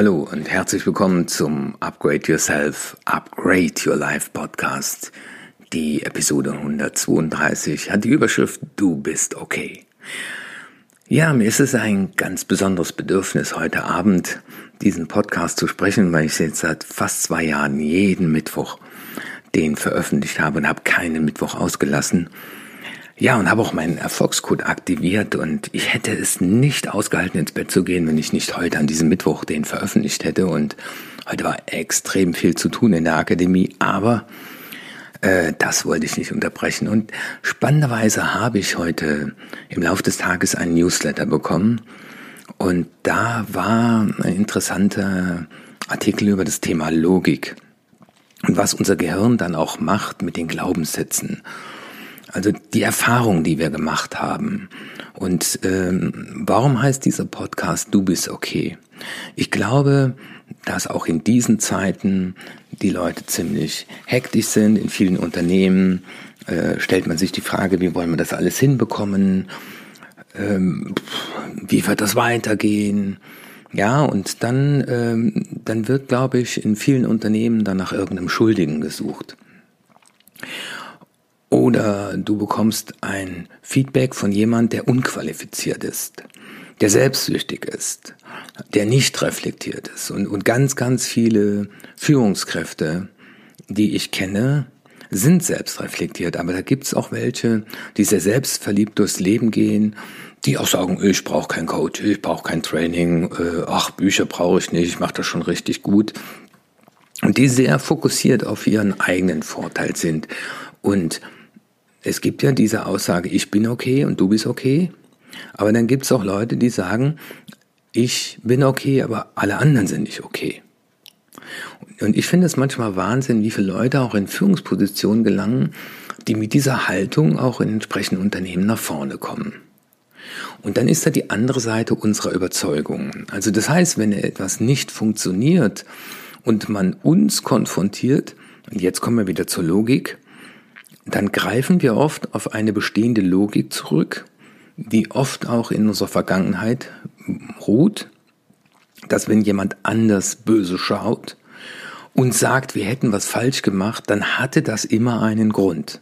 Hallo und herzlich willkommen zum Upgrade Yourself, Upgrade Your Life Podcast. Die Episode 132 hat die Überschrift Du bist okay. Ja, mir ist es ein ganz besonderes Bedürfnis, heute Abend diesen Podcast zu sprechen, weil ich jetzt seit fast zwei Jahren jeden Mittwoch den veröffentlicht habe und habe keinen Mittwoch ausgelassen. Ja, und habe auch meinen Erfolgscode aktiviert und ich hätte es nicht ausgehalten, ins Bett zu gehen, wenn ich nicht heute an diesem Mittwoch den veröffentlicht hätte. Und heute war extrem viel zu tun in der Akademie, aber äh, das wollte ich nicht unterbrechen. Und spannenderweise habe ich heute im Laufe des Tages einen Newsletter bekommen und da war ein interessanter Artikel über das Thema Logik und was unser Gehirn dann auch macht mit den Glaubenssätzen. Die Erfahrung, die wir gemacht haben. Und ähm, warum heißt dieser Podcast Du bist okay? Ich glaube, dass auch in diesen Zeiten die Leute ziemlich hektisch sind. In vielen Unternehmen äh, stellt man sich die Frage, wie wollen wir das alles hinbekommen? Ähm, wie wird das weitergehen? Ja, und dann, ähm, dann wird, glaube ich, in vielen Unternehmen dann nach irgendeinem Schuldigen gesucht. Oder du bekommst ein Feedback von jemand, der unqualifiziert ist, der selbstsüchtig ist, der nicht reflektiert ist. Und, und ganz, ganz viele Führungskräfte, die ich kenne, sind selbstreflektiert. Aber da gibt's auch welche, die sehr selbstverliebt durchs Leben gehen, die auch sagen, ich brauche kein Coach, ich brauche kein Training, äh, ach, Bücher brauche ich nicht, ich mache das schon richtig gut. Und die sehr fokussiert auf ihren eigenen Vorteil sind. Und es gibt ja diese Aussage, ich bin okay und du bist okay. Aber dann gibt es auch Leute, die sagen, ich bin okay, aber alle anderen sind nicht okay. Und ich finde es manchmal Wahnsinn, wie viele Leute auch in Führungspositionen gelangen, die mit dieser Haltung auch in entsprechenden Unternehmen nach vorne kommen. Und dann ist da die andere Seite unserer Überzeugung. Also das heißt, wenn etwas nicht funktioniert und man uns konfrontiert, und jetzt kommen wir wieder zur Logik, dann greifen wir oft auf eine bestehende Logik zurück, die oft auch in unserer Vergangenheit ruht, dass wenn jemand anders böse schaut und sagt, wir hätten was falsch gemacht, dann hatte das immer einen Grund.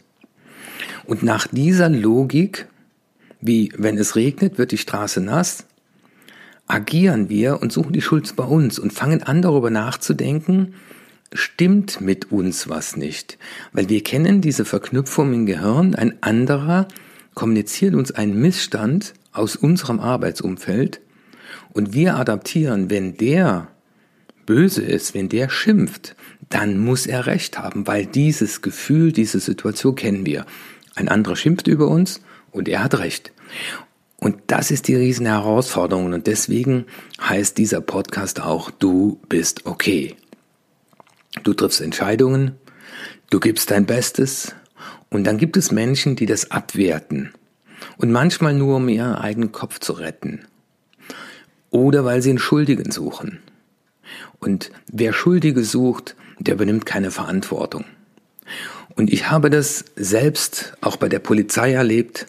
Und nach dieser Logik, wie wenn es regnet, wird die Straße nass, agieren wir und suchen die Schuld bei uns und fangen an darüber nachzudenken, stimmt mit uns was nicht. Weil wir kennen diese Verknüpfung im Gehirn, ein anderer kommuniziert uns einen Missstand aus unserem Arbeitsumfeld und wir adaptieren, wenn der böse ist, wenn der schimpft, dann muss er recht haben, weil dieses Gefühl, diese Situation kennen wir. Ein anderer schimpft über uns und er hat recht. Und das ist die riesen Herausforderung und deswegen heißt dieser Podcast auch Du bist okay. Du triffst Entscheidungen, du gibst dein Bestes und dann gibt es Menschen, die das abwerten. Und manchmal nur, um ihren eigenen Kopf zu retten. Oder weil sie einen Schuldigen suchen. Und wer Schuldige sucht, der übernimmt keine Verantwortung. Und ich habe das selbst auch bei der Polizei erlebt.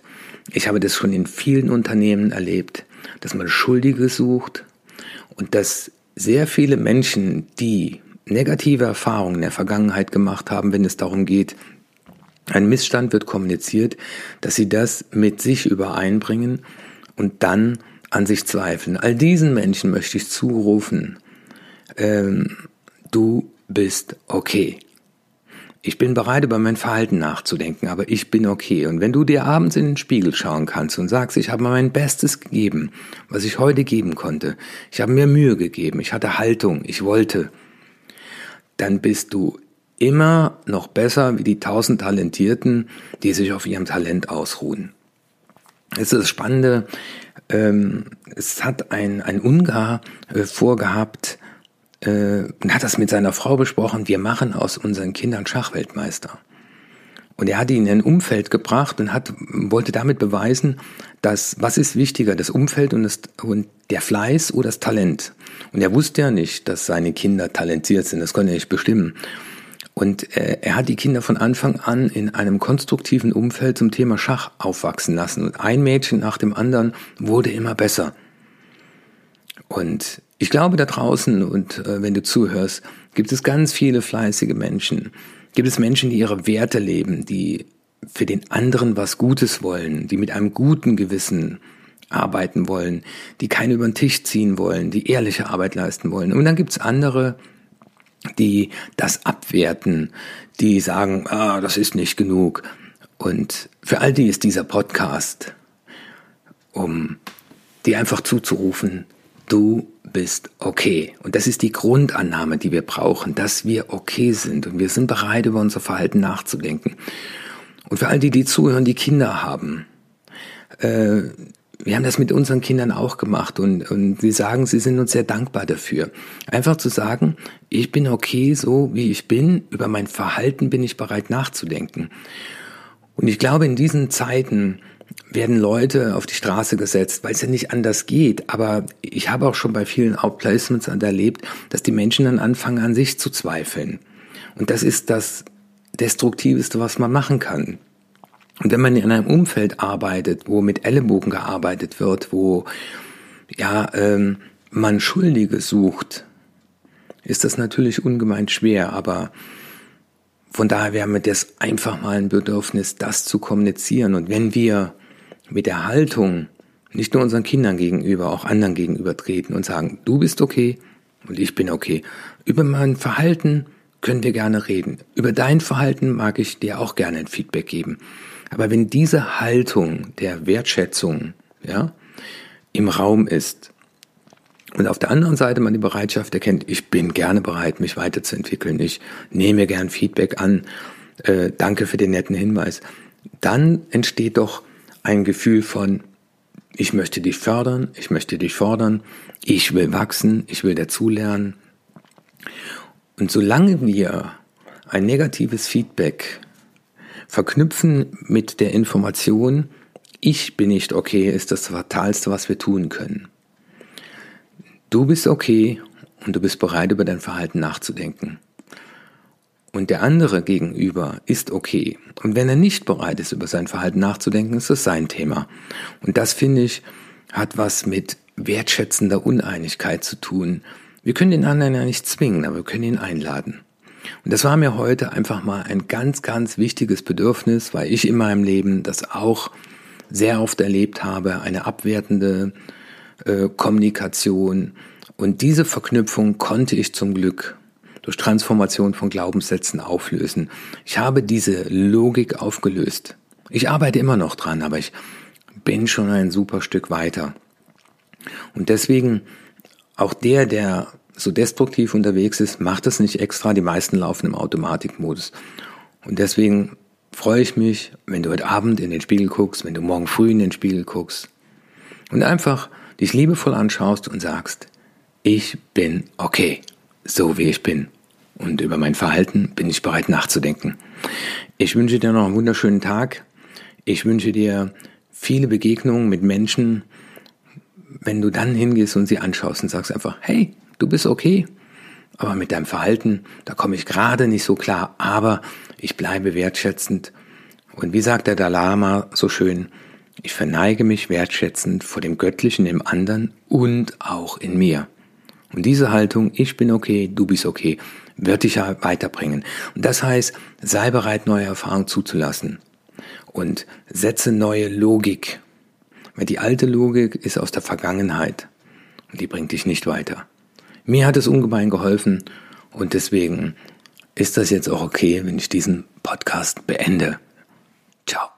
Ich habe das schon in vielen Unternehmen erlebt, dass man Schuldige sucht und dass sehr viele Menschen, die negative Erfahrungen in der Vergangenheit gemacht haben, wenn es darum geht, ein Missstand wird kommuniziert, dass sie das mit sich übereinbringen und dann an sich zweifeln. All diesen Menschen möchte ich zurufen, ähm, du bist okay. Ich bin bereit, über mein Verhalten nachzudenken, aber ich bin okay. Und wenn du dir abends in den Spiegel schauen kannst und sagst, ich habe mein Bestes gegeben, was ich heute geben konnte, ich habe mir Mühe gegeben, ich hatte Haltung, ich wollte, dann bist du immer noch besser wie die tausend Talentierten, die sich auf ihrem Talent ausruhen. Es ist das Spannende, ähm, es hat ein, ein Ungar äh, vorgehabt, äh, und hat das mit seiner Frau besprochen, wir machen aus unseren Kindern Schachweltmeister. Und er hat ihn in ein Umfeld gebracht und hat, wollte damit beweisen, dass, was ist wichtiger, das Umfeld und, das, und der Fleiß oder das Talent. Und er wusste ja nicht, dass seine Kinder talentiert sind, das konnte er nicht bestimmen. Und äh, er hat die Kinder von Anfang an in einem konstruktiven Umfeld zum Thema Schach aufwachsen lassen. Und ein Mädchen nach dem anderen wurde immer besser. Und Ich glaube, da draußen und äh, wenn du zuhörst, gibt es ganz viele fleißige Menschen. Gibt es Menschen, die ihre Werte leben, die für den anderen was Gutes wollen, die mit einem guten Gewissen arbeiten wollen, die keine über den Tisch ziehen wollen, die ehrliche Arbeit leisten wollen. Und dann gibt's andere, die das abwerten, die sagen, ah, das ist nicht genug. Und für all die ist dieser Podcast, um dir einfach zuzurufen, du bist okay. Und das ist die Grundannahme, die wir brauchen, dass wir okay sind und wir sind bereit, über unser Verhalten nachzudenken. Und für all die, die zuhören, die Kinder haben, äh, wir haben das mit unseren Kindern auch gemacht und, und sie sagen, sie sind uns sehr dankbar dafür. Einfach zu sagen, ich bin okay so, wie ich bin, über mein Verhalten bin ich bereit nachzudenken. Und ich glaube, in diesen Zeiten werden Leute auf die Straße gesetzt, weil es ja nicht anders geht. Aber ich habe auch schon bei vielen Outplacements erlebt, dass die Menschen dann anfangen, an sich zu zweifeln. Und das ist das Destruktiveste, was man machen kann. Und wenn man in einem Umfeld arbeitet, wo mit Ellenbogen gearbeitet wird, wo ja ähm, man Schuldige sucht, ist das natürlich ungemein schwer. Aber von daher wäre mir das einfach mal ein Bedürfnis, das zu kommunizieren. Und wenn wir mit der Haltung nicht nur unseren Kindern gegenüber, auch anderen gegenüber treten und sagen, du bist okay und ich bin okay. Über mein Verhalten können wir gerne reden. Über dein Verhalten mag ich dir auch gerne ein Feedback geben. Aber wenn diese Haltung der Wertschätzung, ja, im Raum ist und auf der anderen Seite man die Bereitschaft erkennt, ich bin gerne bereit, mich weiterzuentwickeln, ich nehme gern Feedback an, äh, danke für den netten Hinweis, dann entsteht doch ein Gefühl von, ich möchte dich fördern, ich möchte dich fordern, ich will wachsen, ich will dazulernen. Und solange wir ein negatives Feedback verknüpfen mit der Information, ich bin nicht okay, ist das Fatalste, was wir tun können. Du bist okay und du bist bereit, über dein Verhalten nachzudenken und der andere gegenüber ist okay. Und wenn er nicht bereit ist, über sein Verhalten nachzudenken, ist das sein Thema. Und das, finde ich, hat was mit wertschätzender Uneinigkeit zu tun. Wir können den anderen ja nicht zwingen, aber wir können ihn einladen. Und das war mir heute einfach mal ein ganz, ganz wichtiges Bedürfnis, weil ich in meinem Leben das auch sehr oft erlebt habe, eine abwertende äh, Kommunikation. Und diese Verknüpfung konnte ich zum Glück durch Transformation von Glaubenssätzen auflösen. Ich habe diese Logik aufgelöst. Ich arbeite immer noch dran, aber ich bin schon ein super Stück weiter. Und deswegen auch der, der so destruktiv unterwegs ist, macht es nicht extra. Die meisten laufen im Automatikmodus. Und deswegen freue ich mich, wenn du heute Abend in den Spiegel guckst, wenn du morgen früh in den Spiegel guckst und einfach dich liebevoll anschaust und sagst, ich bin okay so wie ich bin. Und über mein Verhalten bin ich bereit nachzudenken. Ich wünsche dir noch einen wunderschönen Tag. Ich wünsche dir viele Begegnungen mit Menschen, wenn du dann hingehst und sie anschaust und sagst einfach, hey, du bist okay, aber mit deinem Verhalten, da komme ich gerade nicht so klar, aber ich bleibe wertschätzend. Und wie sagt der Dalama so schön, ich verneige mich wertschätzend vor dem Göttlichen im anderen und auch in mir. Und diese Haltung, ich bin okay, du bist okay, wird dich ja weiterbringen. Und das heißt, sei bereit, neue Erfahrungen zuzulassen und setze neue Logik. Weil die alte Logik ist aus der Vergangenheit und die bringt dich nicht weiter. Mir hat es ungemein geholfen und deswegen ist das jetzt auch okay, wenn ich diesen Podcast beende. Ciao.